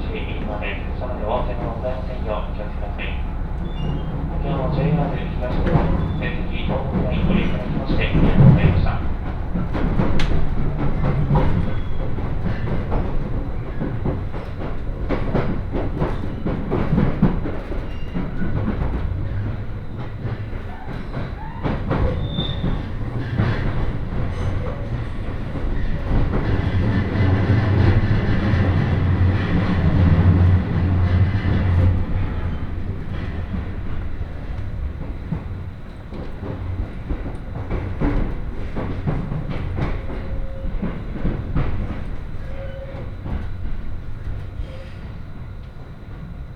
to email me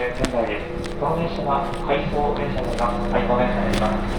19仙台です。東名回送電車が開送電車になります。